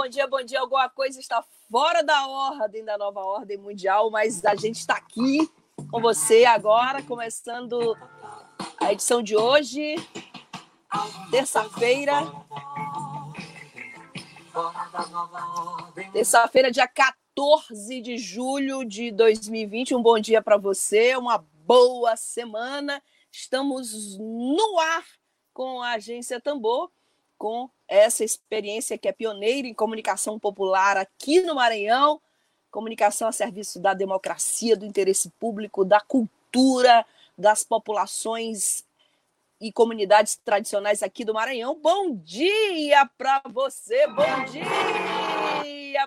Bom dia, bom dia. Alguma coisa está fora da ordem da nova ordem mundial, mas a gente está aqui com você agora, começando a edição de hoje, terça-feira. Terça-feira, dia 14 de julho de 2020. Um bom dia para você, uma boa semana. Estamos no ar com a Agência Tambor, com essa experiência que é pioneira em comunicação popular aqui no Maranhão comunicação a serviço da democracia, do interesse público, da cultura, das populações e comunidades tradicionais aqui do Maranhão. Bom dia para você, bom dia!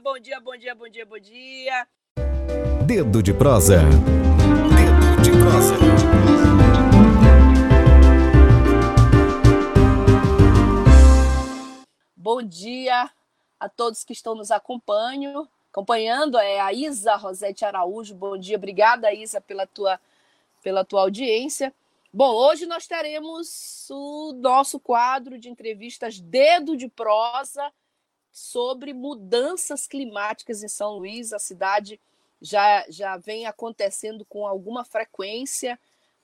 Bom dia, bom dia, bom dia, bom dia. Dedo de prosa. Dedo de prosa. Bom dia a todos que estão nos acompanhando acompanhando é a Isa Rosete Araújo. Bom dia, obrigada, Isa, pela tua, pela tua audiência. Bom, hoje nós teremos o nosso quadro de entrevistas Dedo de Prosa sobre mudanças climáticas em São Luís. A cidade já, já vem acontecendo com alguma frequência,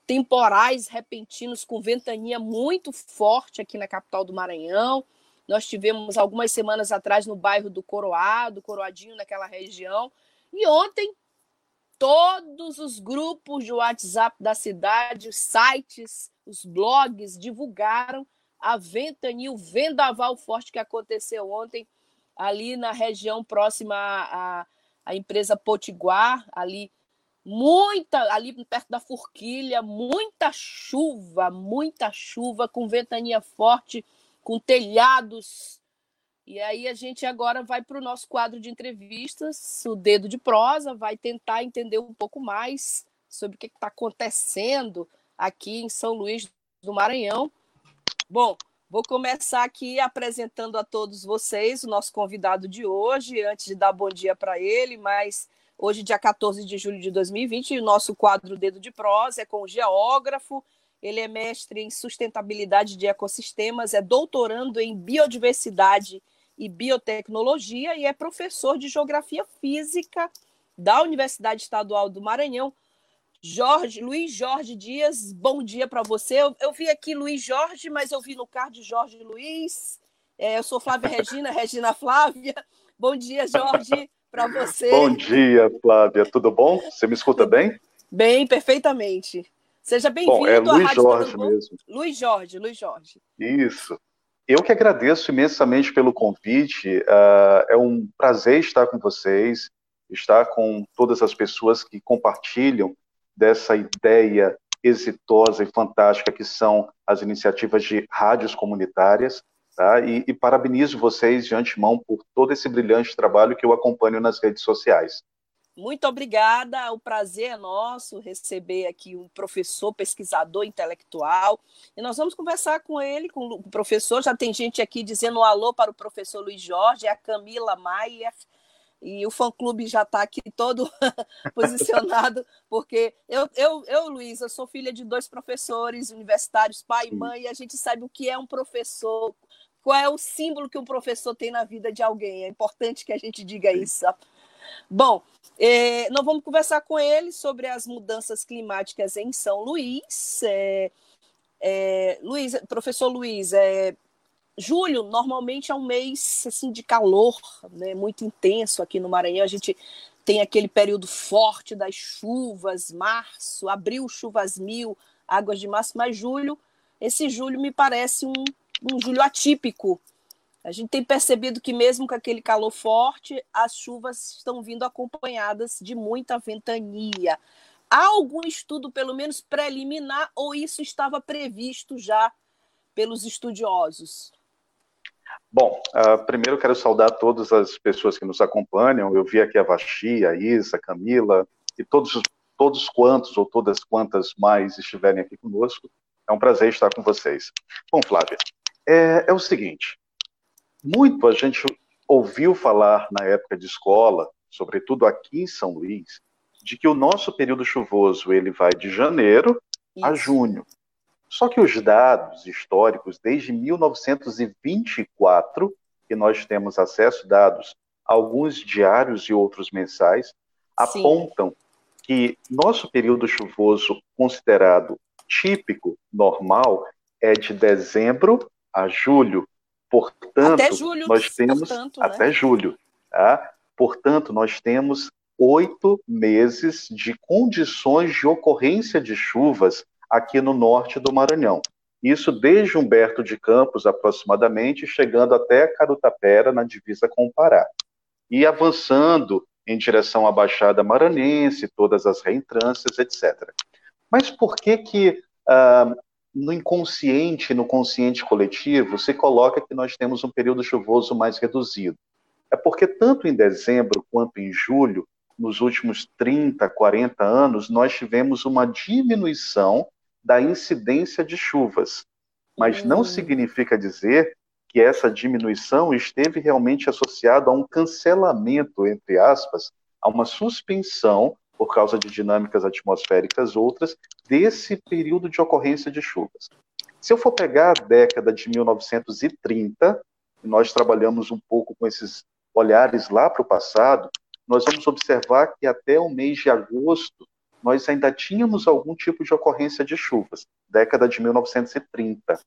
temporais repentinos com ventania muito forte aqui na capital do Maranhão. Nós tivemos algumas semanas atrás no bairro do Coroado, Coroadinho, naquela região. E ontem, todos os grupos de WhatsApp da cidade, os sites, os blogs divulgaram a ventania, o vendaval forte que aconteceu ontem ali na região próxima à, à empresa Potiguar, ali muita ali perto da Forquilha, muita chuva, muita chuva com ventania forte com telhados. E aí a gente agora vai para o nosso quadro de entrevistas, o Dedo de Prosa, vai tentar entender um pouco mais sobre o que está acontecendo aqui em São Luís do Maranhão. Bom, vou começar aqui apresentando a todos vocês o nosso convidado de hoje, antes de dar bom dia para ele, mas hoje, dia 14 de julho de 2020, o nosso quadro Dedo de Prosa é com o geógrafo ele é mestre em sustentabilidade de ecossistemas, é doutorando em biodiversidade e biotecnologia e é professor de geografia física da Universidade Estadual do Maranhão. Jorge, Luiz Jorge Dias, bom dia para você. Eu, eu, vi aqui Luiz Jorge, mas eu vi no card Jorge Luiz. É, eu sou Flávia Regina, Regina Flávia. Bom dia, Jorge, para você. Bom dia, Flávia. Tudo bom? Você me escuta bem? Bem, perfeitamente. Seja bem-vindo é à Luiz Rádio Jorge mesmo. Luiz Jorge, Luiz Jorge. Isso. Eu que agradeço imensamente pelo convite. Uh, é um prazer estar com vocês, estar com todas as pessoas que compartilham dessa ideia exitosa e fantástica que são as iniciativas de rádios comunitárias. Tá? E, e parabenizo vocês de antemão por todo esse brilhante trabalho que eu acompanho nas redes sociais. Muito obrigada, o prazer é nosso receber aqui um professor, pesquisador intelectual. E nós vamos conversar com ele, com o professor. Já tem gente aqui dizendo um alô para o professor Luiz Jorge, é a Camila Maier. E o fã-clube já está aqui todo posicionado, porque eu, eu, eu, Luiz, eu sou filha de dois professores universitários, pai e mãe, e a gente sabe o que é um professor, qual é o símbolo que um professor tem na vida de alguém. É importante que a gente diga isso. Bom, é, nós vamos conversar com ele sobre as mudanças climáticas em São Luís. É, é, Luiz, professor Luiz, é, julho normalmente é um mês assim, de calor, né, muito intenso aqui no Maranhão. A gente tem aquele período forte das chuvas, março, abril, chuvas mil, águas de março, mas julho esse julho me parece um, um julho atípico. A gente tem percebido que, mesmo com aquele calor forte, as chuvas estão vindo acompanhadas de muita ventania. Há algum estudo, pelo menos preliminar, ou isso estava previsto já pelos estudiosos? Bom, uh, primeiro quero saudar todas as pessoas que nos acompanham. Eu vi aqui a Vaxi, a Isa, a Camila e todos, todos quantos ou todas quantas mais estiverem aqui conosco. É um prazer estar com vocês. Bom, Flávia, é, é o seguinte: muito a gente ouviu falar na época de escola, sobretudo aqui em São Luís, de que o nosso período chuvoso ele vai de janeiro Isso. a junho. Só que os dados históricos, desde 1924, que nós temos acesso dados, alguns diários e outros mensais, Sim. apontam que nosso período chuvoso considerado típico, normal, é de dezembro a julho. Portanto, até julho, nós temos portanto, né? até julho. Tá? Portanto, nós temos oito meses de condições de ocorrência de chuvas aqui no norte do Maranhão. Isso desde Humberto de Campos, aproximadamente, chegando até Carutapera, na divisa com o Pará. E avançando em direção à Baixada Maranhense, todas as reentrâncias, etc. Mas por que que ah, no inconsciente, no consciente coletivo, se coloca que nós temos um período chuvoso mais reduzido? É porque tanto em dezembro quanto em julho, nos últimos 30, 40 anos, nós tivemos uma diminuição da incidência de chuvas. Mas não hum. significa dizer que essa diminuição esteve realmente associada a um cancelamento, entre aspas, a uma suspensão, por causa de dinâmicas atmosféricas outras, desse período de ocorrência de chuvas. Se eu for pegar a década de 1930, e nós trabalhamos um pouco com esses olhares lá para o passado, nós vamos observar que até o mês de agosto nós ainda tínhamos algum tipo de ocorrência de chuvas, década de 1930.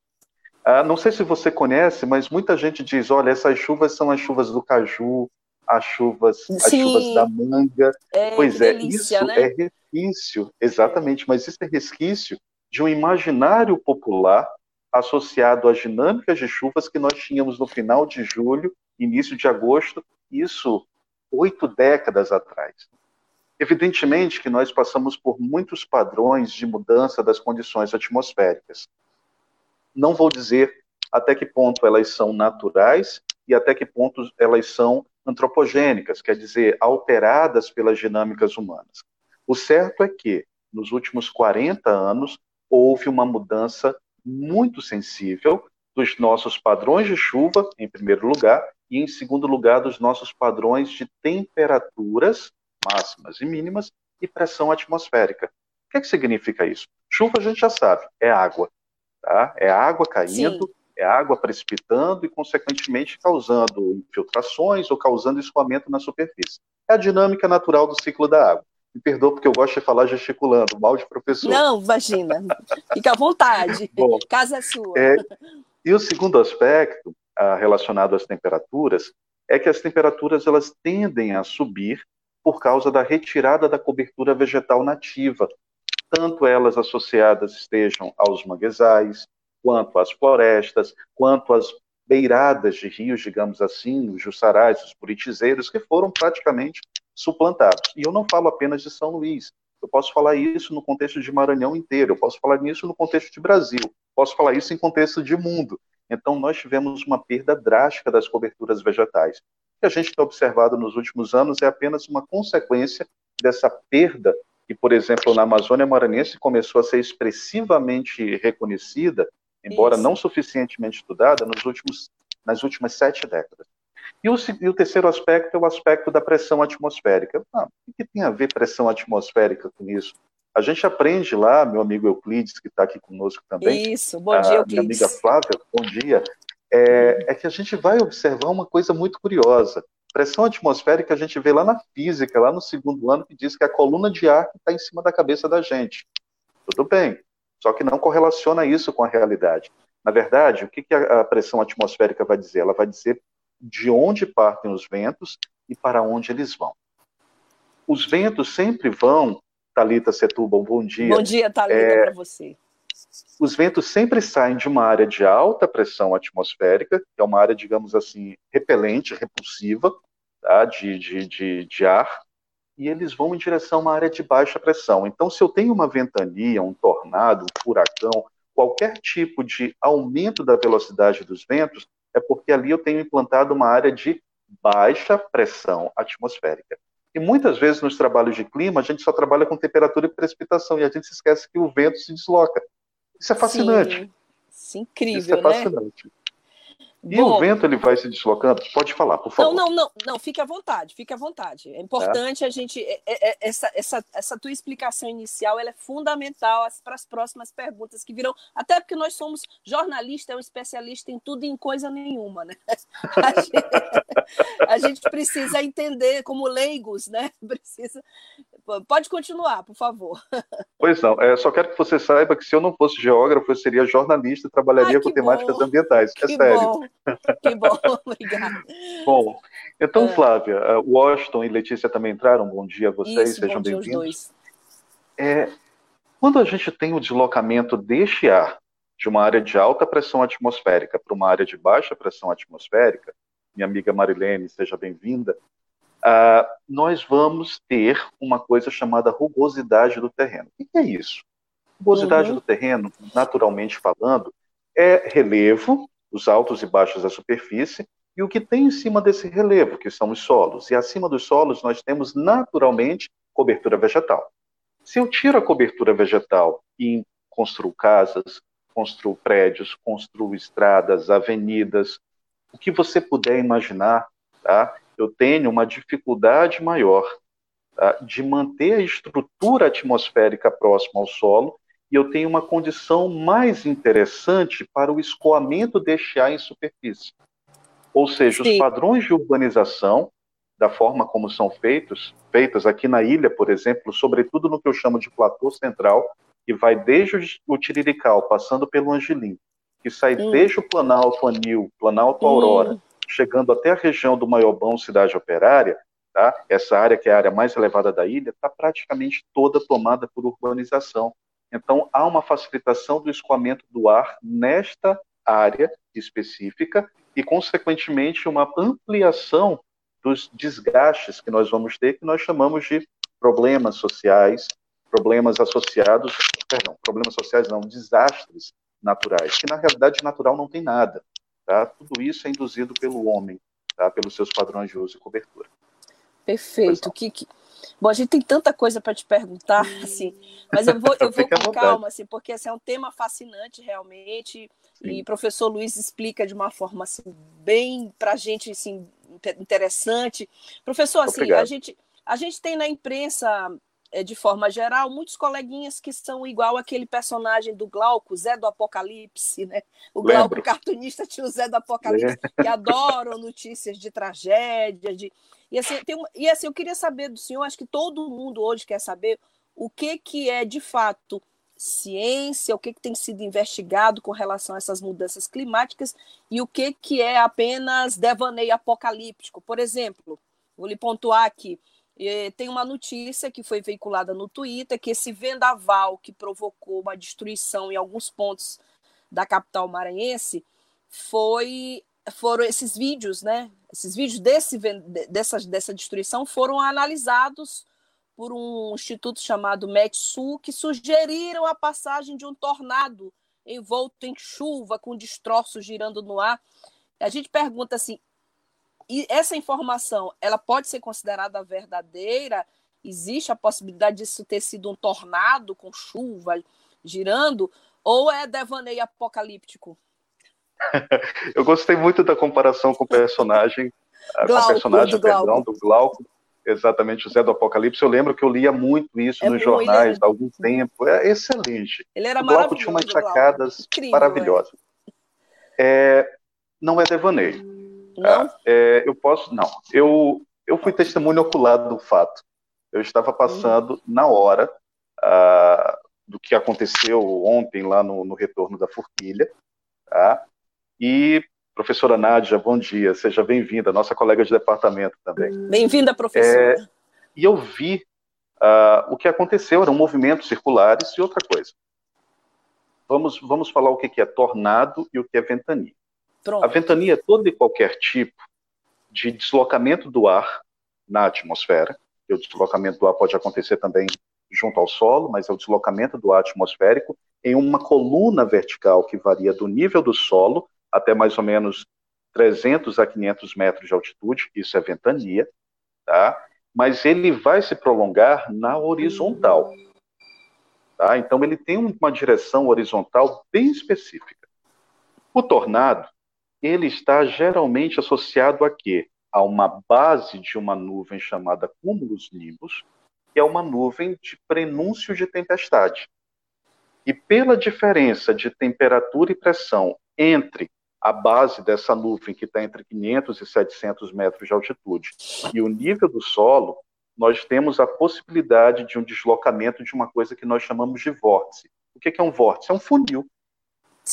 Ah, não sei se você conhece, mas muita gente diz: olha, essas chuvas são as chuvas do caju, as chuvas, as chuvas da manga. É, pois é, delícia, isso né? é resquício, exatamente, mas isso é resquício de um imaginário popular associado às dinâmicas de chuvas que nós tínhamos no final de julho, início de agosto, isso oito décadas atrás. Evidentemente que nós passamos por muitos padrões de mudança das condições atmosféricas. Não vou dizer até que ponto elas são naturais e até que ponto elas são antropogênicas, quer dizer, alteradas pelas dinâmicas humanas. O certo é que, nos últimos 40 anos, houve uma mudança muito sensível dos nossos padrões de chuva, em primeiro lugar, e em segundo lugar, dos nossos padrões de temperaturas máximas e mínimas, e pressão atmosférica. O que, é que significa isso? Chuva a gente já sabe, é água. Tá? É água caindo, Sim. É água precipitando e, consequentemente, causando infiltrações ou causando escoamento na superfície. É a dinâmica natural do ciclo da água. Me perdoa porque eu gosto de falar gesticulando, mal de professor. Não, imagina. Fica à vontade. Bom, Casa é sua. É, e o segundo aspecto, ah, relacionado às temperaturas, é que as temperaturas elas tendem a subir por causa da retirada da cobertura vegetal nativa, tanto elas associadas estejam aos manguezais, quanto às florestas, quanto às beiradas de rios, digamos assim, os jussarais, os buritizeiros, que foram praticamente suplantados. E eu não falo apenas de São Luís, eu posso falar isso no contexto de Maranhão inteiro, eu posso falar isso no contexto de Brasil, posso falar isso em contexto de mundo. Então, nós tivemos uma perda drástica das coberturas vegetais que a gente tem observado nos últimos anos é apenas uma consequência dessa perda que, por exemplo, na Amazônia Maranhense começou a ser expressivamente reconhecida, embora Isso. não suficientemente estudada, nos últimos, nas últimas sete décadas. E o, e o, terceiro aspecto é o aspecto da pressão atmosférica. Ah, o que tem a ver pressão atmosférica com isso? A gente aprende lá, meu amigo Euclides, que está aqui conosco também. Isso, bom dia, Euclides. Minha amiga Flávia, bom dia é, é que a gente vai observar uma coisa muito curiosa. Pressão atmosférica a gente vê lá na física, lá no segundo ano, que diz que a coluna de ar está em cima da cabeça da gente. Tudo bem, só que não correlaciona isso com a realidade. Na verdade, o que, que a pressão atmosférica vai dizer? Ela vai dizer de onde partem os ventos e para onde eles vão. Os ventos sempre vão, Talita Setúbal, bom dia. Bom dia, Talita, é, para você. os ventos sempre saem de uma área de alta pressão atmosférica, que é uma área, digamos assim, repelente, repulsiva, tá? de, de, de, de ar, e eles vão em direção a uma área de baixa pressão. Então, se eu tenho uma ventania, um tornado, um furacão, qualquer tipo de aumento da velocidade dos ventos, é porque ali eu tenho implantado uma área de baixa pressão atmosférica. E muitas vezes nos trabalhos de clima, a gente só trabalha com temperatura e precipitação, e a gente se esquece que o vento se desloca. Isso é fascinante. Sim, Isso é incrível, Isso é né? fascinante. E Bom, o vento ele vai se deslocando? Pode falar, por favor. Não, não, não, não, fique à vontade, fique à vontade. É importante é. a gente. É, é, é, essa, essa, essa tua explicação inicial ela é fundamental para as próximas perguntas que virão, até porque nós somos jornalistas, é um especialista em tudo e em coisa nenhuma, né? A gente, a gente precisa entender como leigos, né? Precisa. Pode continuar, por favor. Pois não, é, só quero que você saiba que se eu não fosse geógrafo, eu seria jornalista e trabalharia Ai, com temáticas bom. ambientais. Que é sério. Bom. Que bom, obrigada. Bom, então, é. Flávia, eh, Washington e Letícia também entraram. Bom dia a vocês, Isso, sejam bem-vindos. É, quando a gente tem o deslocamento deste ar de uma área de alta pressão atmosférica para uma área de baixa pressão atmosférica, minha amiga Marilene, seja bem-vinda, uh, nós vamos ter uma coisa chamada rugosidade do terreno. O que é isso? Rugosidade uhum. do terreno, naturalmente falando, é relevo os altos e baixos da superfície, e o que tem em cima desse relevo, que são os solos. E acima dos solos nós temos naturalmente cobertura vegetal. Se eu tiro a cobertura vegetal e construo casas, construo prédios, construo estradas, avenidas, o que você puder imaginar, tá? Eu tenho uma dificuldade maior tá? de manter a estrutura atmosférica próxima ao solo e eu tenho uma condição mais interessante para o escoamento deste ar em superfície. Ou seja, Sim. os padrões de urbanização, da forma como são feitos, feitos aqui na ilha, por exemplo, sobretudo no que eu chamo de platô central, que vai desde o Tirirical, passando pelo Angelim, que sai hum. desde o Planalto Anil, Planalto Aurora, hum. Chegando até a região do Maiobão, cidade operária, tá? essa área que é a área mais elevada da ilha, está praticamente toda tomada por urbanização. Então, há uma facilitação do escoamento do ar nesta área específica e, consequentemente, uma ampliação dos desgastes que nós vamos ter, que nós chamamos de problemas sociais, problemas associados, perdão, problemas sociais não, desastres naturais, que na realidade natural não tem nada. Tá? Tudo isso é induzido pelo homem, tá? pelos seus padrões de uso e cobertura. Perfeito. Que, que, Bom, a gente tem tanta coisa para te perguntar, assim, mas eu vou, eu vou com calma, assim, porque esse é um tema fascinante realmente. Sim. E o professor Luiz explica de uma forma assim, bem para a gente assim, interessante. Professor, assim, a gente, a gente tem na imprensa é, de forma geral, muitos coleguinhas que são igual aquele personagem do Glauco, Zé do Apocalipse, né? O Glauco Lembro. cartunista tinha o Zé do Apocalipse, que adoram notícias de tragédia, de... E assim, tem, e assim, eu queria saber do senhor, acho que todo mundo hoje quer saber o que, que é de fato ciência, o que, que tem sido investigado com relação a essas mudanças climáticas e o que, que é apenas devaneio apocalíptico. Por exemplo, vou lhe pontuar aqui, tem uma notícia que foi veiculada no Twitter que esse vendaval que provocou uma destruição em alguns pontos da capital maranhense foi foram esses vídeos, né? Esses vídeos desse, dessa, dessa destruição foram analisados por um instituto chamado Metsu, que sugeriram a passagem de um tornado envolto em chuva, com destroços girando no ar. A gente pergunta assim: e essa informação, ela pode ser considerada verdadeira? Existe a possibilidade disso ter sido um tornado com chuva girando? Ou é devaneio apocalíptico? Eu gostei muito da comparação com o personagem, Glauco, a personagem, do perdão, Glauco. do Glauco, exatamente, o Zé do Apocalipse. Eu lembro que eu lia muito isso é nos jornais há algum tempo. É excelente. Ele era o Glauco tinha umas sacadas Incrível, maravilhosas. É. É, não é devaneio. Não? É, eu posso, não. Eu, eu fui testemunho ocular do fato. Eu estava passando na hora uh, do que aconteceu ontem lá no, no retorno da Forquilha, tá? E professora Nádia, bom dia, seja bem-vinda, nossa colega de departamento também. Bem-vinda, professora. É, e eu vi uh, o que aconteceu, eram movimentos circulares e outra coisa. vamos, vamos falar o que é tornado e o que é ventania. Pronto. A ventania é todo e qualquer tipo de deslocamento do ar na atmosfera, e o deslocamento do ar pode acontecer também junto ao solo, mas é o deslocamento do ar atmosférico em uma coluna vertical que varia do nível do solo até mais ou menos 300 a 500 metros de altitude, isso é ventania, tá? mas ele vai se prolongar na horizontal. Tá? Então, ele tem uma direção horizontal bem específica. O tornado, ele está geralmente associado a quê? A uma base de uma nuvem chamada cúmulos nimbus, que é uma nuvem de prenúncio de tempestade. E pela diferença de temperatura e pressão entre a base dessa nuvem, que está entre 500 e 700 metros de altitude, e o nível do solo, nós temos a possibilidade de um deslocamento de uma coisa que nós chamamos de vórtice. O que é um vórtice? É um funil.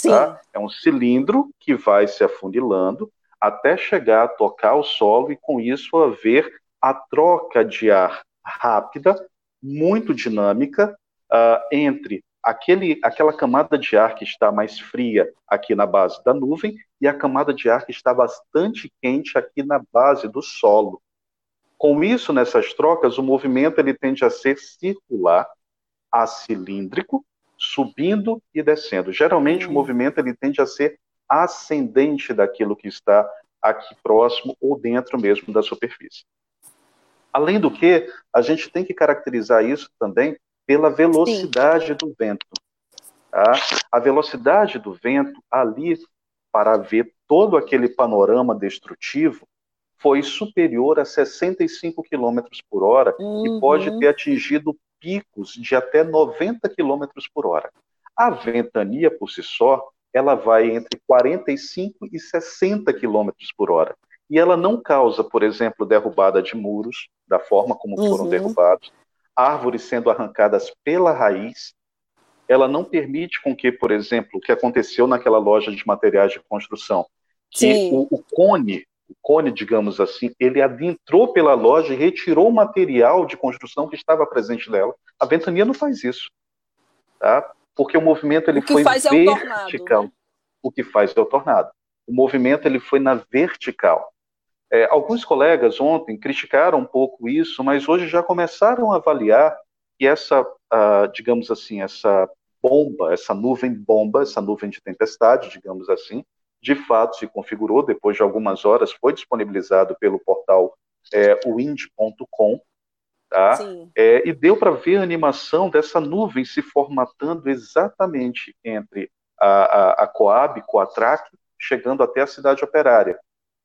Tá? É um cilindro que vai se afunilando até chegar a tocar o solo e, com isso, haver a troca de ar rápida, muito dinâmica, uh, entre aquele, aquela camada de ar que está mais fria aqui na base da nuvem e a camada de ar que está bastante quente aqui na base do solo. Com isso, nessas trocas, o movimento ele tende a ser circular, acilíndrico, subindo e descendo. Geralmente, o movimento ele tende a ser ascendente daquilo que está aqui próximo ou dentro mesmo da superfície. Além do que, a gente tem que caracterizar isso também pela velocidade Sim. do vento. Tá? A velocidade do vento ali, para ver todo aquele panorama destrutivo, foi superior a 65 km por hora uhum. e pode ter atingido picos de até 90 km por hora. A ventania, por si só, ela vai entre 45 e 60 km por hora. E ela não causa, por exemplo, derrubada de muros, da forma como uhum. foram derrubados, árvores sendo arrancadas pela raiz, ela não permite com que, por exemplo, o que aconteceu naquela loja de materiais de construção, que o, o, cone, cone, digamos assim, ele adentrou pela loja e retirou o material de construção que estava presente nela. A ventania não faz isso, tá? Porque o movimento ele o foi vertical. É o, tornado, né? o que faz é o tornado. O movimento ele foi na vertical. É, alguns colegas ontem criticaram um pouco isso, mas hoje já começaram a avaliar que essa, uh, digamos assim, essa bomba, essa nuvem bomba, essa nuvem de tempestade, digamos assim, de fato se configurou, depois de algumas horas foi disponibilizado pelo portal é, wind.com, tá? É, e deu para ver a animação dessa nuvem se formatando exatamente entre a, a, a Coab, Coatrac, chegando até a cidade operária.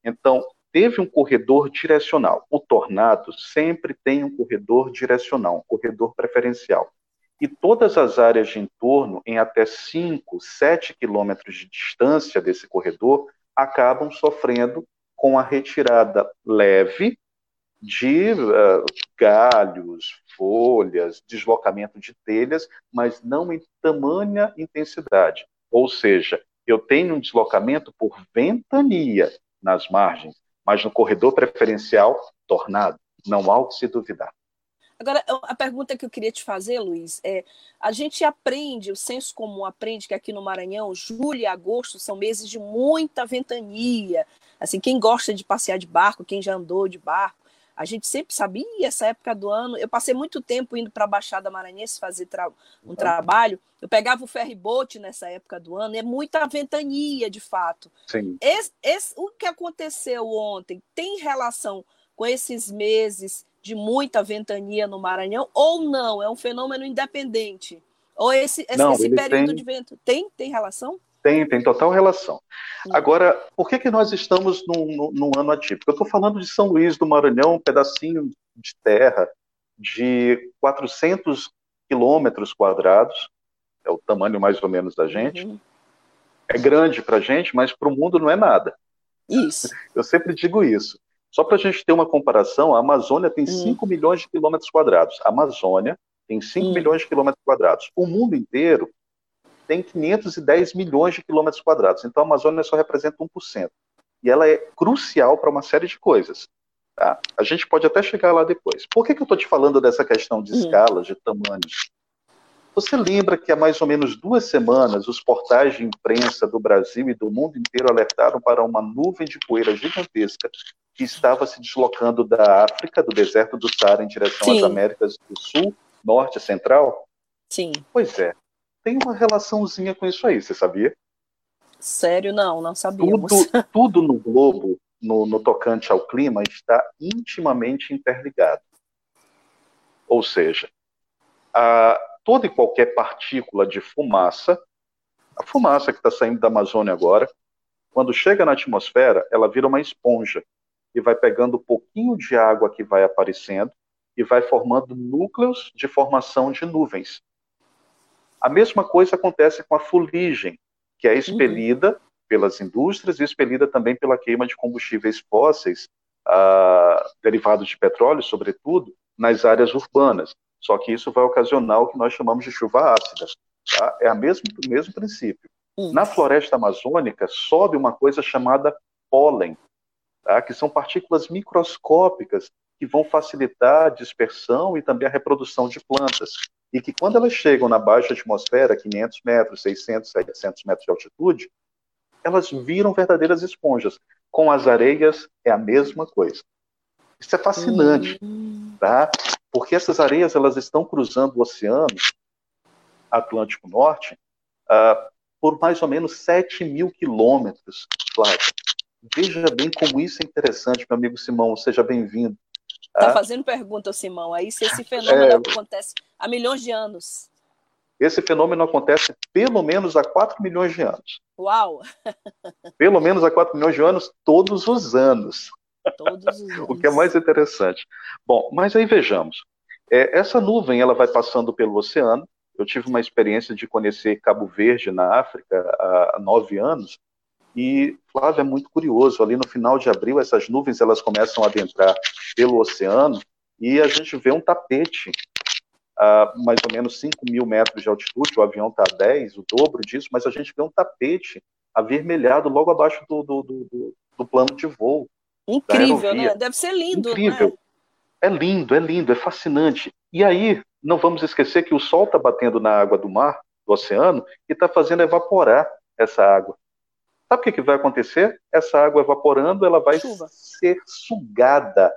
Então, teve um corredor direcional. O tornado sempre tem um corredor direcional, um corredor preferencial. E todas as áreas de entorno, em até 5, 7 quilômetros de distância desse corredor, acabam sofrendo com a retirada leve de uh, galhos, folhas, deslocamento de telhas, mas não em tamanha intensidade. Ou seja, eu tenho um deslocamento por ventania nas margens, mas no corredor preferencial, tornado, não há o que se duvidar. Agora, a pergunta que eu queria te fazer, Luiz, é: a gente aprende, o senso comum aprende que aqui no Maranhão, julho e agosto são meses de muita ventania. Assim, quem gosta de passear de barco, quem já andou de barco, a gente sempre sabia essa época do ano. Eu passei muito tempo indo para a Baixada Maranhense fazer tra um uhum. trabalho. Eu pegava o ferry-boat nessa época do ano. É muita ventania, de fato. Sim. Esse, esse, o que aconteceu ontem tem relação com esses meses de muita ventania no Maranhão ou não? É um fenômeno independente? Ou esse, esse, não, esse período tem... de vento tem, tem relação? Tem, tem total relação. Agora, por que, que nós estamos num, num ano atípico? Eu estou falando de São Luís do Maranhão, um pedacinho de terra de 400 quilômetros quadrados, é o tamanho mais ou menos da gente. Uhum. É grande para a gente, mas para o mundo não é nada. Isso. Eu sempre digo isso. Só para a gente ter uma comparação, a Amazônia tem uhum. 5 milhões de quilômetros quadrados. A Amazônia tem 5 uhum. milhões de quilômetros quadrados. O mundo inteiro tem 510 milhões de quilômetros quadrados. Então a Amazônia só representa 1%. E ela é crucial para uma série de coisas. Tá? A gente pode até chegar lá depois. Por que, que eu estou te falando dessa questão de hum. escalas, de tamanhos? Você lembra que há mais ou menos duas semanas os portais de imprensa do Brasil e do mundo inteiro alertaram para uma nuvem de poeira gigantesca que estava se deslocando da África, do deserto do Saara, em direção Sim. às Américas do Sul, Norte e Central? Sim. Pois é. Tem uma relaçãozinha com isso aí, você sabia? Sério, não, não sabíamos. Tudo, tudo no globo, no, no tocante ao clima, está intimamente interligado. Ou seja, a, toda e qualquer partícula de fumaça, a fumaça que está saindo da Amazônia agora, quando chega na atmosfera, ela vira uma esponja e vai pegando um pouquinho de água que vai aparecendo e vai formando núcleos de formação de nuvens. A mesma coisa acontece com a fuligem, que é uhum. expelida uhum. pelas indústrias e expelida também pela queima de combustíveis fósseis, uh, derivados de petróleo, sobretudo, nas áreas urbanas. Só que isso vai ocasionar o que nós chamamos de chuva ácida. Tá? É o mesmo, mesmo princípio. Na floresta amazônica, sobe uma coisa chamada pólen, tá? que são partículas microscópicas que vão facilitar a dispersão e também a reprodução de plantas. E que quando elas chegam na baixa atmosfera, 500 metros, 600, 700 metros de altitude, elas viram verdadeiras esponjas. Com as areias é a mesma coisa. Isso é fascinante, hum. tá? Porque essas areias elas estão cruzando o Oceano Atlântico Norte uh, por mais ou menos 7 mil quilômetros, Flávio. Veja bem como isso é interessante, meu amigo Simão. Seja bem-vindo. Está ah, fazendo pergunta, Simão, aí se esse fenômeno é, acontece há milhões de anos. Esse fenômeno acontece pelo menos há 4 milhões de anos. Uau! Pelo menos há 4 milhões de anos, todos os anos. Todos os o que é mais interessante. Bom, mas aí vejamos. É, essa nuvem ela vai passando pelo oceano. Eu tive uma experiência de conhecer Cabo Verde, na África, há nove anos. E, Flávio, é muito curioso. Ali no final de abril, essas nuvens elas começam a adentrar pelo oceano e a gente vê um tapete a mais ou menos 5 mil metros de altitude. O avião está a 10, o dobro disso, mas a gente vê um tapete avermelhado logo abaixo do, do, do, do plano de voo. Incrível, né? Deve ser lindo. Incrível. Né? É lindo, é lindo, é fascinante. E aí, não vamos esquecer que o sol está batendo na água do mar, do oceano, e está fazendo evaporar essa água. Sabe o que, que vai acontecer? Essa água evaporando, ela vai Chuva. ser sugada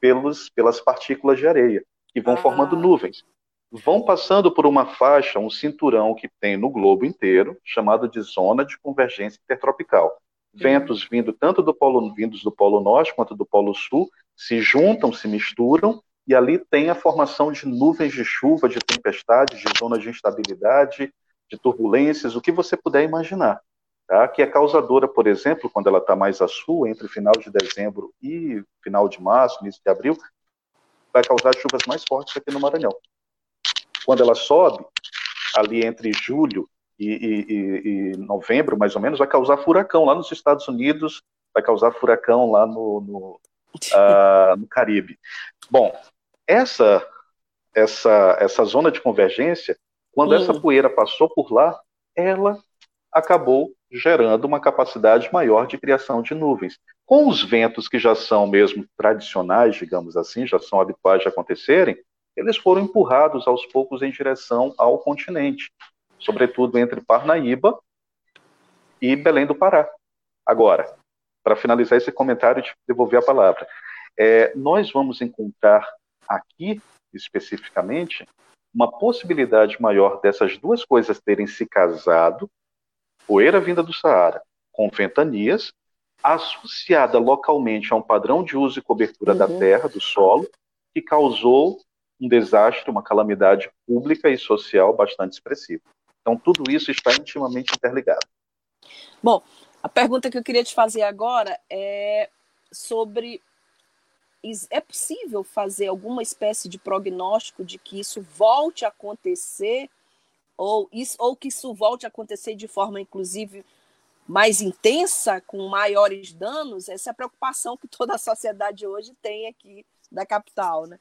pelos, pelas partículas de areia, que vão ah. formando nuvens. Vão passando por uma faixa, um cinturão que tem no globo inteiro, chamado de zona de convergência intertropical ventos vindo tanto do polo vindos do polo norte quanto do polo sul se juntam, se misturam e ali tem a formação de nuvens de chuva, de tempestades, de zonas de instabilidade, de turbulências, o que você puder imaginar. Tá? Que é causadora, por exemplo, quando ela está mais a sul, entre final de dezembro e final de março, início de abril, vai causar chuvas mais fortes aqui no Maranhão. Quando ela sobe, ali entre julho e, e, e, novembro, mais ou menos, vai causar furacão lá nos Estados Unidos, vai causar furacão lá no, no, uh, no Caribe. Bom, essa, essa, essa zona de convergência, quando essa poeira passou por lá, ela acabou gerando uma capacidade maior de criação de nuvens. Com os ventos que já são mesmo tradicionais, digamos assim, já são habituais de acontecerem, eles foram empurrados aos poucos em direção ao continente sobretudo entre Parnaíba e Belém do Pará. Agora, para finalizar esse comentário e te devolver a palavra, é, nós vamos encontrar aqui, especificamente, uma possibilidade maior dessas duas coisas terem se casado, poeira vinda do Saara, com ventanias, associada localmente a um padrão de uso e cobertura uhum. da terra, do solo, que causou um desastre, uma calamidade pública e social bastante expressiva. Então, tudo isso está intimamente interligado. Bom, a pergunta que eu queria te fazer agora é sobre. É possível fazer alguma espécie de prognóstico de que isso volte a acontecer, ou, isso, ou que isso volte a acontecer de forma, inclusive, mais intensa, com maiores danos? Essa é a preocupação que toda a sociedade hoje tem aqui da capital, né?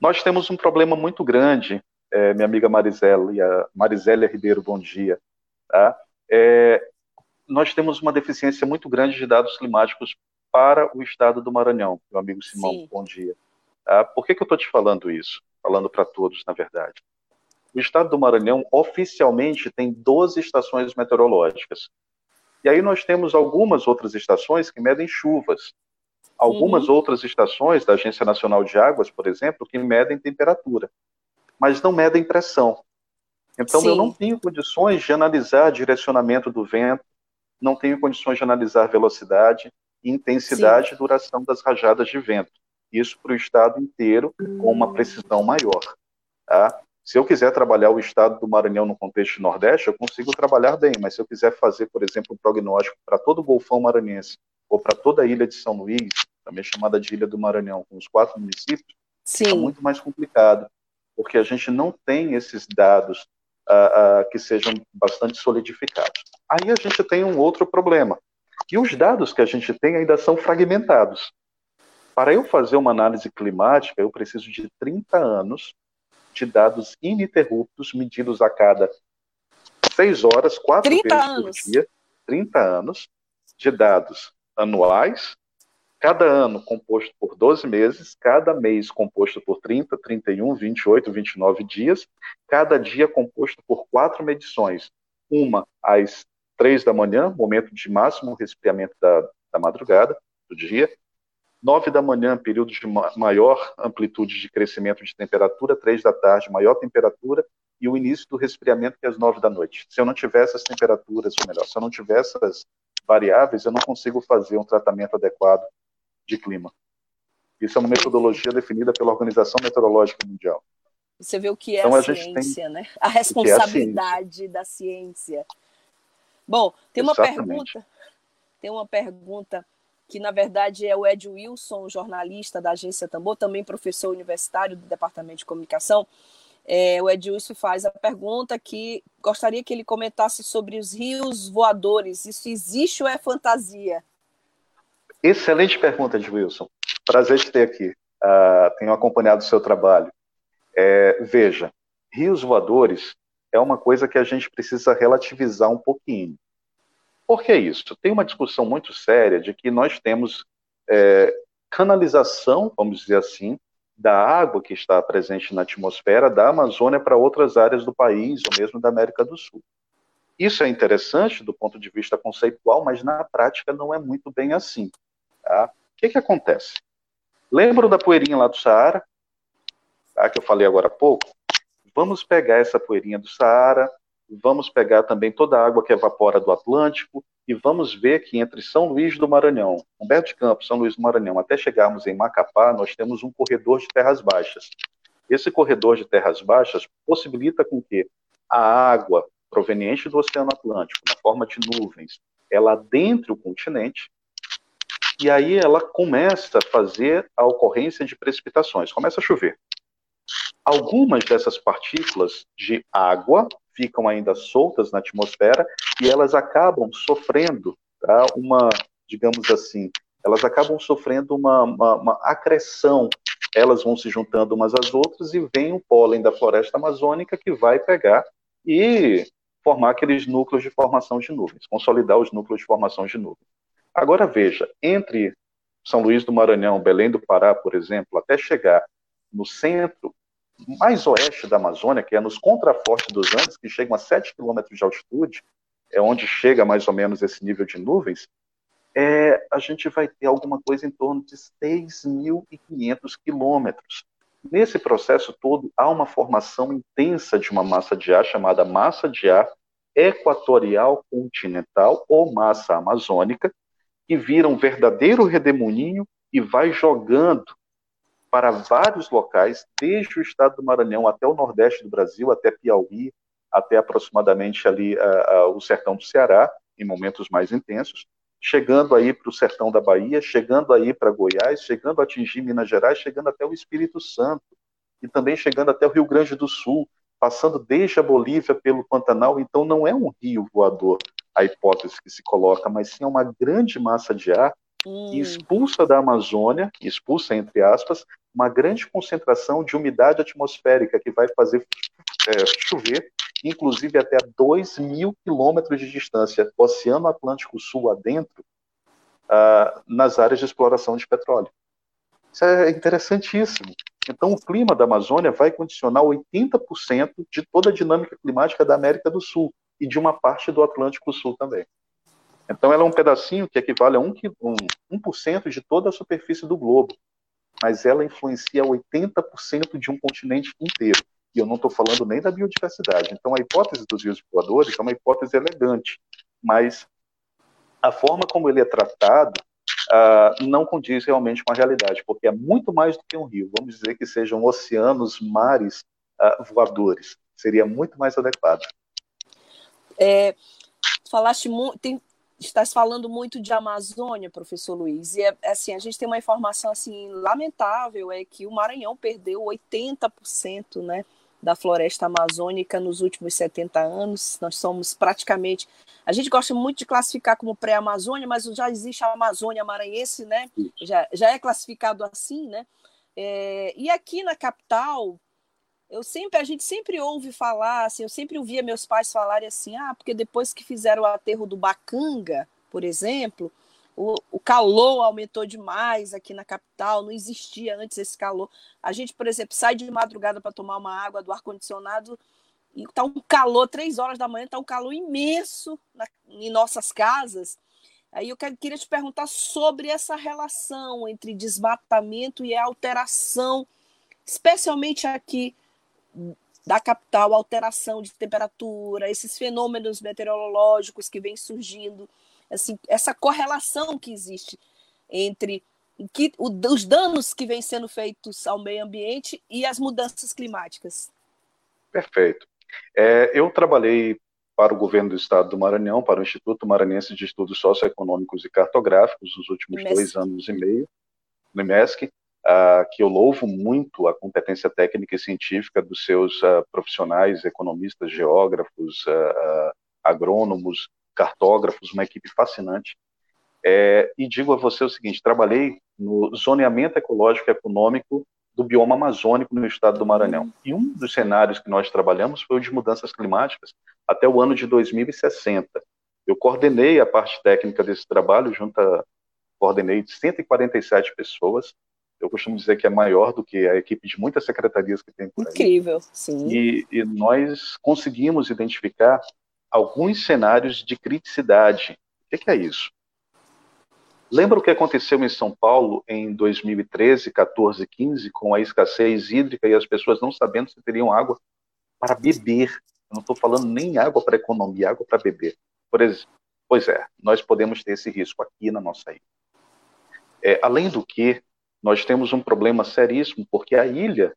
Nós temos um problema muito grande é, minha amiga Marisélia, Marisélia Ribeiro, bom dia. Tá? É, nós temos uma deficiência muito grande de dados climáticos para o estado do Maranhão, meu amigo Simão, Sim. bom dia. Tá? Por que, que eu estou te falando isso? Falando para todos, na verdade. O estado do Maranhão oficialmente tem 12 estações meteorológicas. E aí nós temos algumas outras estações que medem chuvas. Algumas uhum. outras estações da Agência Nacional de Águas, por exemplo, que medem temperatura, mas não medem pressão. Então Sim. eu não tenho condições de analisar direcionamento do vento, não tenho condições de analisar velocidade, intensidade Sim. e duração das rajadas de vento. Isso para o estado inteiro com uma hum. precisão maior. Tá? Se eu quiser trabalhar o estado do Maranhão no contexto Nordeste, eu consigo trabalhar bem, mas se eu quiser fazer, por exemplo, um prognóstico para todo o Golfão Maranhense ou para toda a ilha de São Luís, também chamada de Ilha do Maranhão, com os quatro municípios, Sim. é muito mais complicado, porque a gente não tem esses dados uh, uh, que sejam bastante solidificados. Aí a gente tem um outro problema, e os dados que a gente tem ainda são fragmentados. Para eu fazer uma análise climática, eu preciso de 30 anos de dados ininterruptos, medidos a cada 6 horas, 4 vezes anos. por dia, 30 anos, de dados anuais, cada ano composto por 12 meses, cada mês composto por 30, 31, 28, 29 dias, cada dia composto por quatro medições, uma às 3 da manhã, momento de máximo resfriamento da, da madrugada, do dia, 9 da manhã, período de maior amplitude de crescimento de temperatura, 3 da tarde, maior temperatura, e o início do resfriamento, que é às 9 da noite. Se eu não tiver essas temperaturas, ou melhor, se eu não tiver essas variáveis, eu não consigo fazer um tratamento adequado de clima. Isso é uma metodologia definida pela Organização Meteorológica Mundial. Você vê o que é então, a, a ciência, né? A responsabilidade é a ciência. da ciência. Bom, tem uma Exatamente. pergunta. Tem uma pergunta que na verdade é o Ed Wilson, jornalista da agência Tambor, também professor universitário do Departamento de Comunicação. É, o Ed Wilson faz a pergunta que gostaria que ele comentasse sobre os rios voadores. Isso existe ou é fantasia? Excelente pergunta, Ed Wilson. Prazer te ter aqui. Uh, tenho acompanhado o seu trabalho. É, veja, rios voadores é uma coisa que a gente precisa relativizar um pouquinho. Por que isso? Tem uma discussão muito séria de que nós temos é, canalização, vamos dizer assim, da água que está presente na atmosfera da Amazônia para outras áreas do país ou mesmo da América do Sul. Isso é interessante do ponto de vista conceitual, mas na prática não é muito bem assim. Tá? O que, que acontece? Lembram da poeirinha lá do Saara? Tá, que eu falei agora há pouco? Vamos pegar essa poeirinha do Saara, vamos pegar também toda a água que evapora do Atlântico e vamos ver que entre São Luís do Maranhão, Humberto de Campos, São Luís do Maranhão, até chegarmos em Macapá, nós temos um corredor de terras baixas. Esse corredor de terras baixas possibilita com que a água proveniente do Oceano Atlântico, na forma de nuvens, ela adentre o continente e aí ela começa a fazer a ocorrência de precipitações, começa a chover. Algumas dessas partículas de água ficam ainda soltas na atmosfera e elas acabam sofrendo tá, uma, digamos assim, elas acabam sofrendo uma, uma, uma acreção. Elas vão se juntando umas às outras e vem o pólen da floresta amazônica que vai pegar e formar aqueles núcleos de formação de nuvens, consolidar os núcleos de formação de nuvens. Agora veja, entre São Luís do Maranhão, Belém do Pará, por exemplo, até chegar no centro mais oeste da Amazônia, que é nos contrafortes dos Andes, que chegam a 7 quilômetros de altitude, é onde chega mais ou menos esse nível de nuvens, é, a gente vai ter alguma coisa em torno de 6.500 quilômetros. Nesse processo todo, há uma formação intensa de uma massa de ar chamada massa de ar equatorial continental ou massa amazônica, que vira um verdadeiro redemoinho e vai jogando para vários locais, desde o estado do Maranhão até o nordeste do Brasil, até Piauí, até aproximadamente ali uh, uh, o sertão do Ceará, em momentos mais intensos, chegando aí para o sertão da Bahia, chegando aí para Goiás, chegando a atingir Minas Gerais, chegando até o Espírito Santo, e também chegando até o Rio Grande do Sul, passando desde a Bolívia pelo Pantanal. Então, não é um rio voador, a hipótese que se coloca, mas sim é uma grande massa de ar hum. que expulsa da Amazônia, expulsa entre aspas, uma grande concentração de umidade atmosférica que vai fazer é, chover, inclusive até 2 mil quilômetros de distância, Oceano Atlântico Sul adentro, uh, nas áreas de exploração de petróleo. Isso é interessantíssimo. Então, o clima da Amazônia vai condicionar 80% de toda a dinâmica climática da América do Sul e de uma parte do Atlântico Sul também. Então, ela é um pedacinho que equivale a 1%, 1 de toda a superfície do globo, mas ela influencia 80% de um continente inteiro. E eu não estou falando nem da biodiversidade. Então, a hipótese dos rios voadores é uma hipótese elegante, mas a forma como ele é tratado uh, não condiz realmente com a realidade, porque é muito mais do que um rio. Vamos dizer que sejam oceanos, mares uh, voadores. Seria muito mais adequado. É, falaste muito, estás falando muito de Amazônia, professor Luiz, e é, assim, a gente tem uma informação assim lamentável, é que o Maranhão perdeu 80%, né, da floresta amazônica nos últimos 70 anos. Nós somos praticamente. A gente gosta muito de classificar como pré-Amazônia, mas já existe a Amazônia maranhense, né? Já, já é classificado assim, né? É, e aqui na capital, eu sempre, a gente sempre ouve falar, assim, eu sempre ouvia meus pais falarem assim, ah, porque depois que fizeram o aterro do Bacanga, por exemplo, o, o calor aumentou demais aqui na capital, não existia antes esse calor. A gente, por exemplo, sai de madrugada para tomar uma água do ar-condicionado e está um calor, três horas da manhã, está um calor imenso na, em nossas casas. Aí eu queria te perguntar sobre essa relação entre desmatamento e alteração, especialmente aqui da capital, alteração de temperatura, esses fenômenos meteorológicos que vêm surgindo assim, essa correlação que existe entre que, o, os danos que vêm sendo feitos ao meio ambiente e as mudanças climáticas. Perfeito. É, eu trabalhei para o governo do estado do Maranhão, para o Instituto Maranhense de Estudos Socioeconômicos e Cartográficos, nos últimos IMESC. dois anos e meio, no IMESC, uh, que eu louvo muito a competência técnica e científica dos seus uh, profissionais, economistas, geógrafos, uh, agrônomos, cartógrafos, uma equipe fascinante. É, e digo a você o seguinte: trabalhei no zoneamento ecológico e econômico do bioma amazônico no estado do Maranhão. E um dos cenários que nós trabalhamos foi o de mudanças climáticas até o ano de 2060. Eu coordenei a parte técnica desse trabalho, junto a, coordenei 147 pessoas. Eu costumo dizer que é maior do que a equipe de muitas secretarias que tem por aí. Incrível, sim. E, e nós conseguimos identificar alguns cenários de criticidade. O que é isso? Lembra o que aconteceu em São Paulo em 2013, 14, 15, com a escassez hídrica e as pessoas não sabendo se teriam água para beber? Eu não estou falando nem água para economia, água para beber. Por exemplo, pois é, nós podemos ter esse risco aqui na nossa ilha. É, além do que, nós temos um problema seríssimo, porque a ilha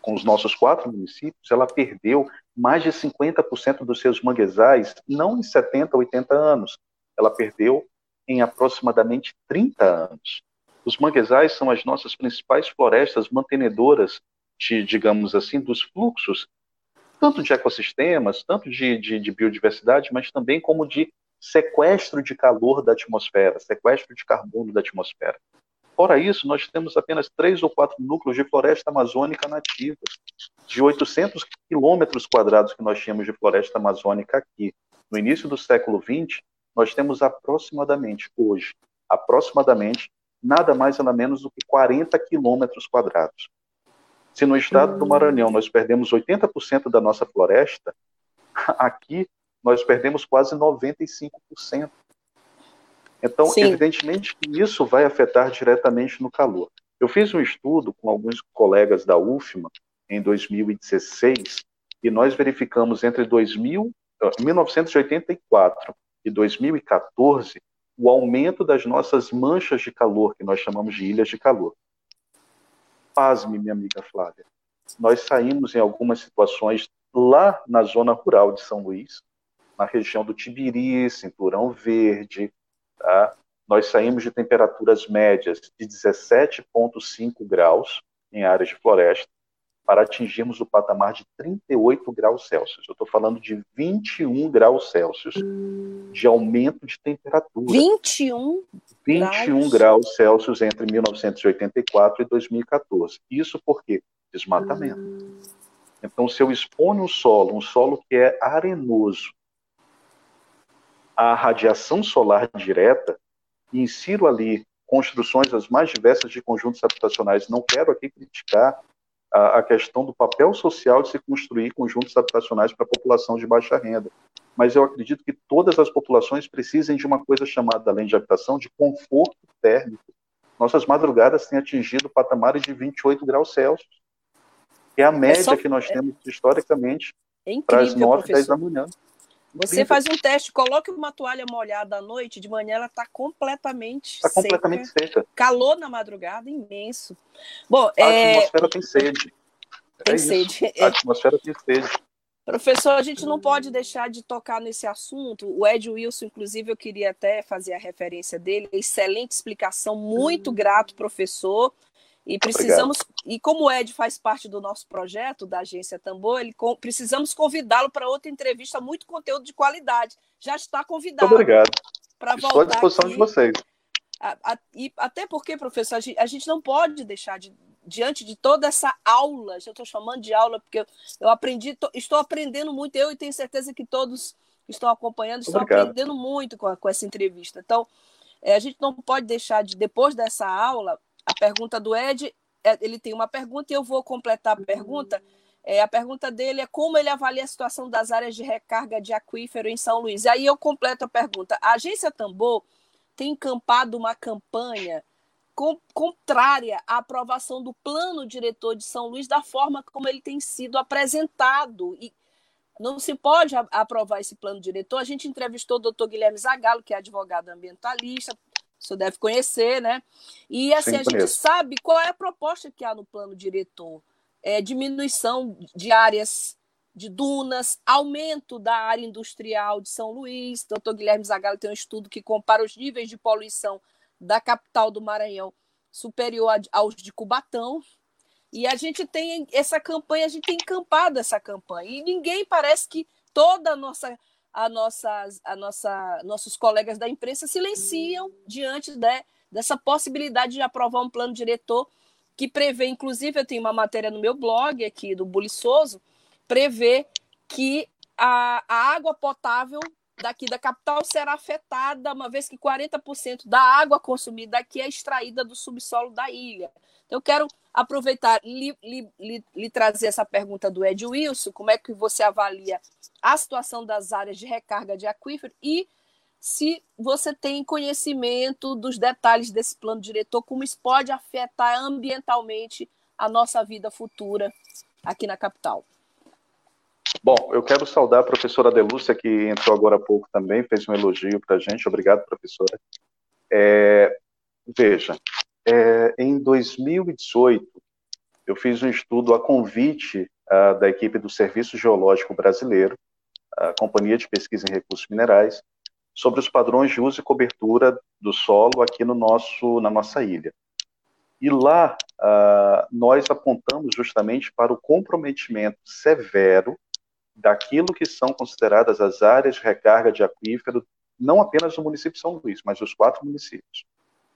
com os nossos quatro municípios, ela perdeu mais de 50% dos seus manguezais, não em 70, 80 anos, ela perdeu em aproximadamente 30 anos. Os manguezais são as nossas principais florestas mantenedoras de, digamos assim, dos fluxos, tanto de ecossistemas, tanto de, de, de biodiversidade, mas também como de sequestro de calor da atmosfera, sequestro de carbono da atmosfera. Fora isso, nós temos apenas três ou quatro núcleos de floresta amazônica nativa. De 800 quilômetros quadrados que nós tínhamos de floresta amazônica aqui, no início do século XX, nós temos aproximadamente, hoje, aproximadamente, nada mais nada menos do que 40 quilômetros quadrados. Se no estado do Maranhão nós perdemos 80% da nossa floresta, aqui nós perdemos quase 95%. Então, Sim. evidentemente que isso vai afetar diretamente no calor. Eu fiz um estudo com alguns colegas da UFMA em 2016 e nós verificamos entre 2000, 1984 e 2014 o aumento das nossas manchas de calor, que nós chamamos de ilhas de calor. Pasme, minha amiga Flávia. Nós saímos em algumas situações lá na zona rural de São Luís, na região do Tibiri, Cinturão Verde, Tá? Nós saímos de temperaturas médias de 17,5 graus em áreas de floresta para atingirmos o patamar de 38 graus Celsius. Eu estou falando de 21 graus Celsius de aumento de temperatura. 21? 21 graus, graus Celsius entre 1984 e 2014. Isso por quê? Desmatamento. Hum. Então, se eu exponho um solo, um solo que é arenoso, a radiação solar direta, insiro ali construções as mais diversas de conjuntos habitacionais. Não quero aqui criticar a, a questão do papel social de se construir conjuntos habitacionais para a população de baixa renda, mas eu acredito que todas as populações precisem de uma coisa chamada, além de habitação, de conforto térmico. Nossas madrugadas têm atingido patamares de 28 graus Celsius, que é a média é só... que nós temos historicamente é para as 9, 10 da manhã. Você faz um teste, coloque uma toalha molhada à noite, de manhã ela está completamente Está completamente seca. Calor na madrugada, imenso. Bom, a é... atmosfera tem sede. Tem é sede. A atmosfera tem sede. Professor, a gente não pode deixar de tocar nesse assunto. O Ed Wilson, inclusive, eu queria até fazer a referência dele. Excelente explicação, muito grato, professor. E precisamos, Obrigado. e como o Ed faz parte do nosso projeto da agência Tambor, ele, precisamos convidá-lo para outra entrevista, muito conteúdo de qualidade. Já está convidado. Muito obrigado. Para voltar Estou à disposição aqui. de vocês. A, a, e até porque, professor, a gente, a gente, não pode deixar de, diante de toda essa aula, já estou chamando de aula porque eu, eu aprendi, tô, estou aprendendo muito, eu e tenho certeza que todos estão acompanhando, estão Obrigado. aprendendo muito com, com essa entrevista. Então, é, a gente não pode deixar de, depois dessa aula, a pergunta do Ed, é, ele tem uma pergunta e eu vou completar a pergunta. É, a pergunta dele é como ele avalia a situação das áreas de recarga de aquífero em São Luís. E aí eu completo a pergunta. A agência Tambor tem encampado uma campanha com, contrária à aprovação do plano diretor de São Luís da forma como ele tem sido apresentado. E não se pode aprovar esse plano diretor. A gente entrevistou o doutor Guilherme Zagalo, que é advogado ambientalista, o senhor deve conhecer, né? E assim, Sim, a gente sabe qual é a proposta que há no plano diretor. É diminuição de áreas de dunas, aumento da área industrial de São Luís. Doutor Guilherme Zagallo tem um estudo que compara os níveis de poluição da capital do Maranhão superior aos de Cubatão. E a gente tem essa campanha, a gente tem encampado essa campanha. E ninguém parece que toda a nossa a nossas, a nossa, nossos colegas da imprensa silenciam diante de, dessa possibilidade de aprovar um plano diretor que prevê, inclusive, eu tenho uma matéria no meu blog aqui do Buliçoso, prevê que a, a água potável daqui da capital será afetada, uma vez que 40% da água consumida aqui é extraída do subsolo da ilha. Então, eu quero aproveitar e lhe, lhe, lhe, trazer essa pergunta do Ed Wilson, como é que você avalia a situação das áreas de recarga de aquífero e se você tem conhecimento dos detalhes desse plano diretor, como isso pode afetar ambientalmente a nossa vida futura aqui na capital. Bom, eu quero saudar a professora Delúcia, que entrou agora há pouco também, fez um elogio para a gente. Obrigado, professora. É, veja, é, em 2018, eu fiz um estudo a convite uh, da equipe do Serviço Geológico Brasileiro, a Companhia de Pesquisa em Recursos Minerais, sobre os padrões de uso e cobertura do solo aqui no nosso, na nossa ilha. E lá uh, nós apontamos justamente para o comprometimento severo daquilo que são consideradas as áreas de recarga de aquífero, não apenas do município de São Luís, mas dos quatro municípios.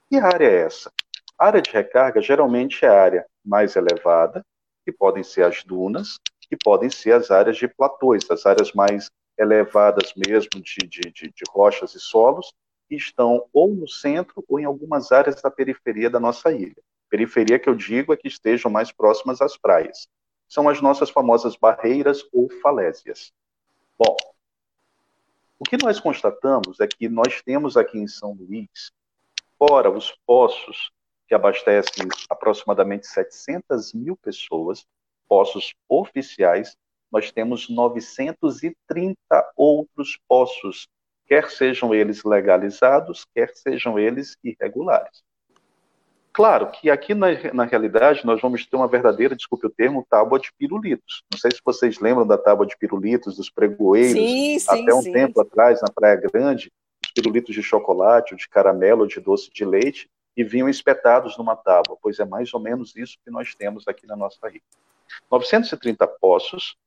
Que área é essa? A área de recarga geralmente é a área mais elevada, que podem ser as dunas, que podem ser as áreas de platôs, as áreas mais elevadas mesmo de, de, de, de rochas e solos, que estão ou no centro ou em algumas áreas da periferia da nossa ilha. Periferia que eu digo é que estejam mais próximas às praias. São as nossas famosas barreiras ou falésias. Bom, o que nós constatamos é que nós temos aqui em São Luís, fora os poços que abastecem aproximadamente 700 mil pessoas, poços oficiais, nós temos 930 outros poços, quer sejam eles legalizados, quer sejam eles irregulares. Claro que aqui na, na realidade nós vamos ter uma verdadeira, desculpe o termo, tábua de pirulitos. Não sei se vocês lembram da tábua de pirulitos, dos pregoeiros, sim, sim, até um sim. tempo atrás, na Praia Grande, os pirulitos de chocolate, de caramelo, de doce de leite, e vinham espetados numa tábua, pois é mais ou menos isso que nós temos aqui na nossa ilha. 930 poços,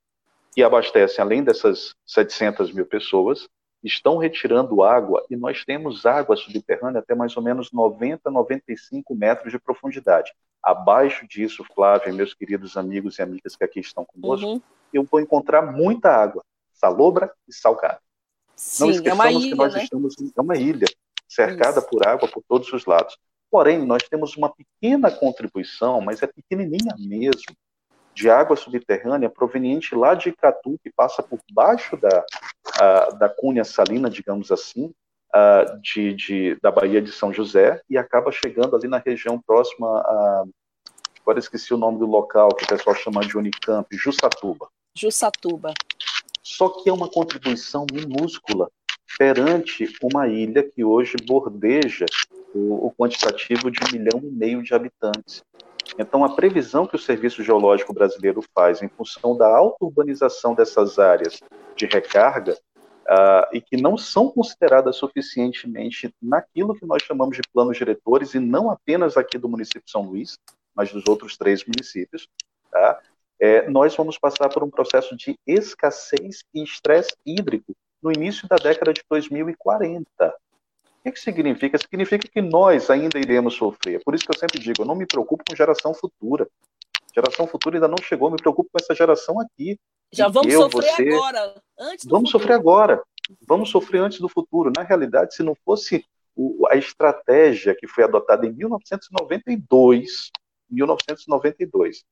que abastecem, além dessas 700 mil pessoas, estão retirando água e nós temos água subterrânea até mais ou menos 90, 95 metros de profundidade. Abaixo disso, Flávio meus queridos amigos e amigas que aqui estão conosco, uhum. eu vou encontrar muita água, salobra e salgada. Sim, Não esqueçamos é ilha, que nós né? estamos em é uma ilha, cercada Isso. por água por todos os lados. Porém, nós temos uma pequena contribuição, mas é pequenininha mesmo, de água subterrânea proveniente lá de Icatu, que passa por baixo da, a, da cunha salina, digamos assim, a, de, de, da Baía de São José, e acaba chegando ali na região próxima a. Agora esqueci o nome do local que o pessoal chama de Unicamp, Jussatuba. Jussatuba. Só que é uma contribuição minúscula perante uma ilha que hoje bordeja o, o quantitativo de um milhão e meio de habitantes. Então, a previsão que o Serviço Geológico Brasileiro faz em função da auto-urbanização dessas áreas de recarga uh, e que não são consideradas suficientemente naquilo que nós chamamos de planos diretores, e não apenas aqui do município de São Luís, mas dos outros três municípios, tá? é, nós vamos passar por um processo de escassez e estresse hídrico no início da década de 2040. O que, significa? Significa que nós ainda iremos sofrer. Por isso que eu sempre digo, eu não me preocupo com geração futura. Geração futura ainda não chegou, me preocupo com essa geração aqui. Já vamos eu, sofrer você... agora, antes do Vamos futuro. sofrer agora. Vamos sofrer antes do futuro. Na realidade, se não fosse o, a estratégia que foi adotada em 1992, 1992,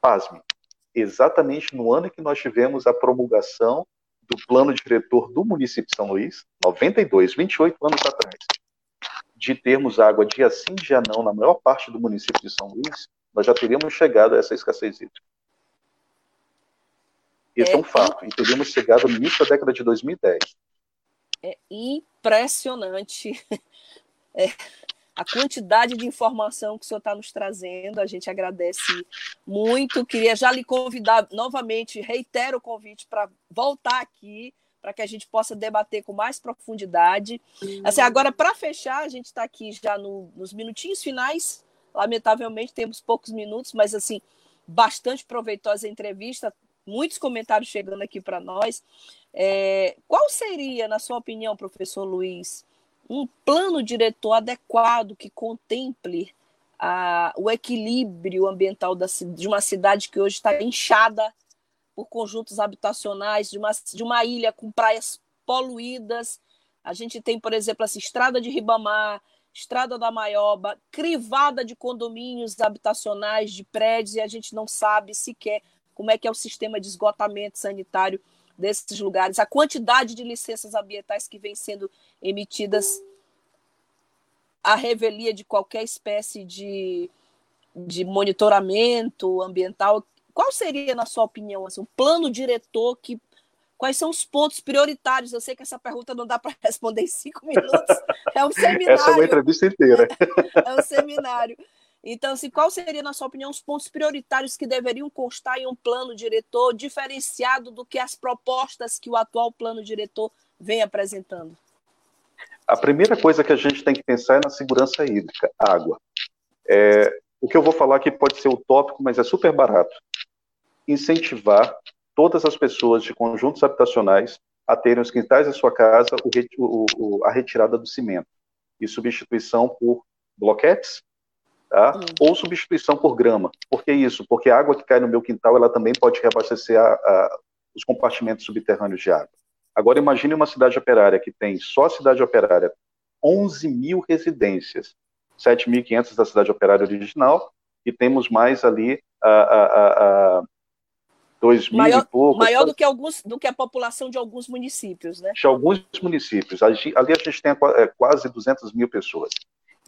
pasme, exatamente no ano em que nós tivemos a promulgação do plano diretor do município de São Luís, 92, 28 anos atrás, de termos água dia sim, dia não, na maior parte do município de São Luís, nós já teríamos chegado a essa escassez hídrica. Esse é, é um fato, e teríamos chegado no início da década de 2010. É impressionante. É, a quantidade de informação que o senhor está nos trazendo. A gente agradece muito. Queria já lhe convidar novamente, reitero o convite para voltar aqui, para que a gente possa debater com mais profundidade. Assim, agora, para fechar, a gente está aqui já no, nos minutinhos finais. Lamentavelmente, temos poucos minutos, mas assim, bastante proveitosa a entrevista. Muitos comentários chegando aqui para nós. É, qual seria, na sua opinião, professor Luiz, um plano diretor adequado que contemple a, o equilíbrio ambiental da, de uma cidade que hoje está inchada por conjuntos habitacionais, de uma, de uma ilha com praias poluídas. A gente tem, por exemplo, essa estrada de Ribamar, estrada da Maioba, crivada de condomínios habitacionais, de prédios, e a gente não sabe sequer como é que é o sistema de esgotamento sanitário desses lugares, a quantidade de licenças ambientais que vem sendo emitidas à revelia de qualquer espécie de, de monitoramento ambiental. Qual seria, na sua opinião, assim, um plano diretor que Quais são os pontos prioritários? Eu sei que essa pergunta não dá para responder em cinco minutos. É um seminário. Essa é uma entrevista inteira. É um seminário. Então, assim, qual seria, na sua opinião, os pontos prioritários que deveriam constar em um plano diretor diferenciado do que as propostas que o atual plano diretor vem apresentando? A primeira coisa que a gente tem que pensar é na segurança hídrica, água. É, o que eu vou falar aqui pode ser utópico, mas é super barato. Incentivar todas as pessoas de conjuntos habitacionais a terem os quintais da sua casa o, o, a retirada do cimento e substituição por bloquetes tá? ou substituição por grama. Por que isso? Porque a água que cai no meu quintal, ela também pode reabastecer a, a, os compartimentos subterrâneos de água. Agora imagine uma cidade operária que tem só a cidade operária 11 mil residências, 7.500 da cidade operária original, e temos mais ali a, a, a, 2 mil maior, e pouco. Maior do que, alguns, do que a população de alguns municípios, né? De alguns municípios. Ali a gente tem é, quase 200 mil pessoas.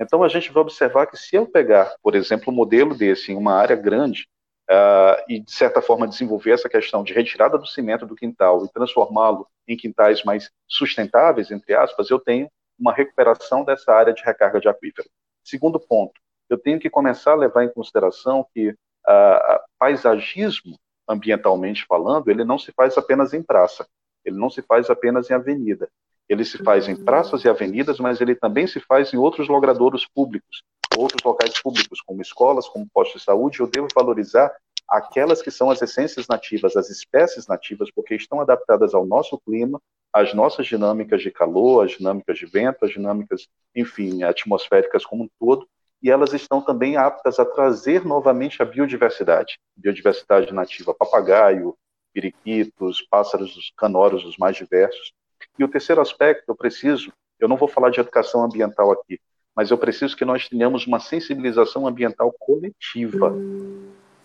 Então, a gente vai observar que se eu pegar, por exemplo, um modelo desse em uma área grande uh, e, de certa forma, desenvolver essa questão de retirada do cimento do quintal e transformá-lo em quintais mais sustentáveis, entre aspas, eu tenho uma recuperação dessa área de recarga de aquífero. Segundo ponto, eu tenho que começar a levar em consideração que uh, paisagismo, ambientalmente falando, ele não se faz apenas em praça, ele não se faz apenas em avenida, ele se faz em praças e avenidas, mas ele também se faz em outros logradouros públicos, outros locais públicos, como escolas, como postos de saúde. Eu devo valorizar aquelas que são as essências nativas, as espécies nativas, porque estão adaptadas ao nosso clima, às nossas dinâmicas de calor, às dinâmicas de vento, às dinâmicas, enfim, atmosféricas como um todo, e elas estão também aptas a trazer novamente a biodiversidade, biodiversidade nativa, papagaio, periquitos, pássaros canoros os mais diversos. E o terceiro aspecto, eu preciso, eu não vou falar de educação ambiental aqui, mas eu preciso que nós tenhamos uma sensibilização ambiental coletiva.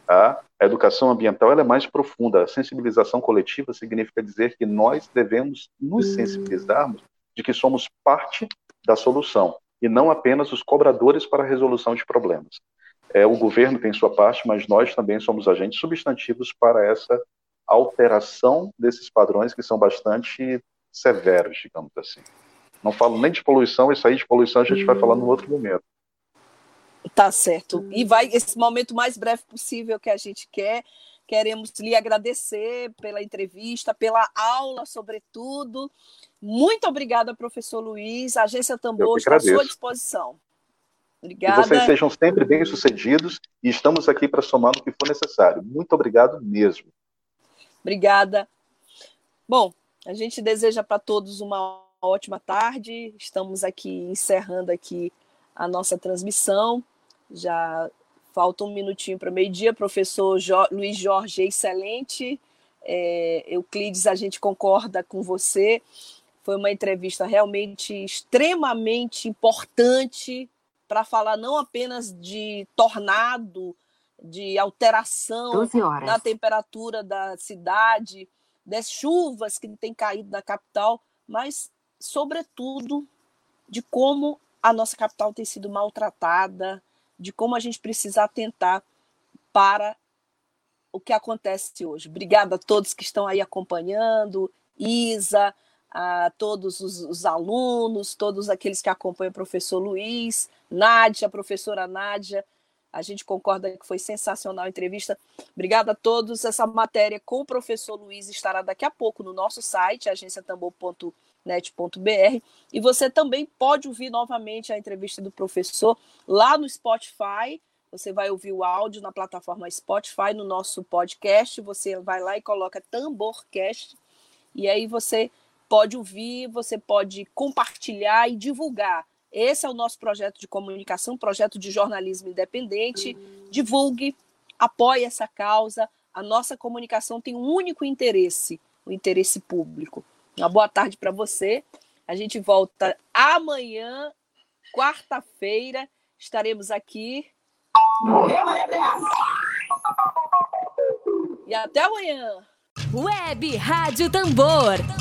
Tá? A educação ambiental é mais profunda. A sensibilização coletiva significa dizer que nós devemos nos sensibilizarmos de que somos parte da solução e não apenas os cobradores para a resolução de problemas. É, o governo tem sua parte, mas nós também somos agentes substantivos para essa alteração desses padrões que são bastante severos, digamos assim. Não falo nem de poluição, isso aí de poluição a gente vai falar num outro momento. Tá certo. E vai esse momento mais breve possível que a gente quer. Queremos lhe agradecer pela entrevista, pela aula, sobretudo. Muito obrigada, professor Luiz. A Agência Tambor está à sua disposição. Obrigada. Que vocês sejam sempre bem-sucedidos e estamos aqui para somar no que for necessário. Muito obrigado mesmo. Obrigada. Bom, a gente deseja para todos uma ótima tarde. Estamos aqui encerrando aqui a nossa transmissão. Já falta um minutinho para meio-dia. Professor jo Luiz Jorge, excelente. É, Euclides, a gente concorda com você. Foi uma entrevista realmente extremamente importante para falar não apenas de tornado, de alteração da temperatura da cidade, das chuvas que têm caído na capital, mas, sobretudo, de como a nossa capital tem sido maltratada, de como a gente precisa atentar para o que acontece hoje. Obrigada a todos que estão aí acompanhando, Isa, a todos os, os, alunos, todos aqueles que acompanham o professor Luiz, Nádia, a professora Nádia. A gente concorda que foi sensacional a entrevista. Obrigada a todos. Essa matéria com o professor Luiz estará daqui a pouco no nosso site, agenciatambor.net.br. E você também pode ouvir novamente a entrevista do professor lá no Spotify. Você vai ouvir o áudio na plataforma Spotify, no nosso podcast. Você vai lá e coloca Tamborcast. E aí você pode ouvir, você pode compartilhar e divulgar. Esse é o nosso projeto de comunicação, projeto de jornalismo independente. Divulgue, apoie essa causa. A nossa comunicação tem um único interesse, o interesse público. Uma boa tarde para você. A gente volta amanhã, quarta-feira. Estaremos aqui. E até amanhã. Web Rádio Tambor.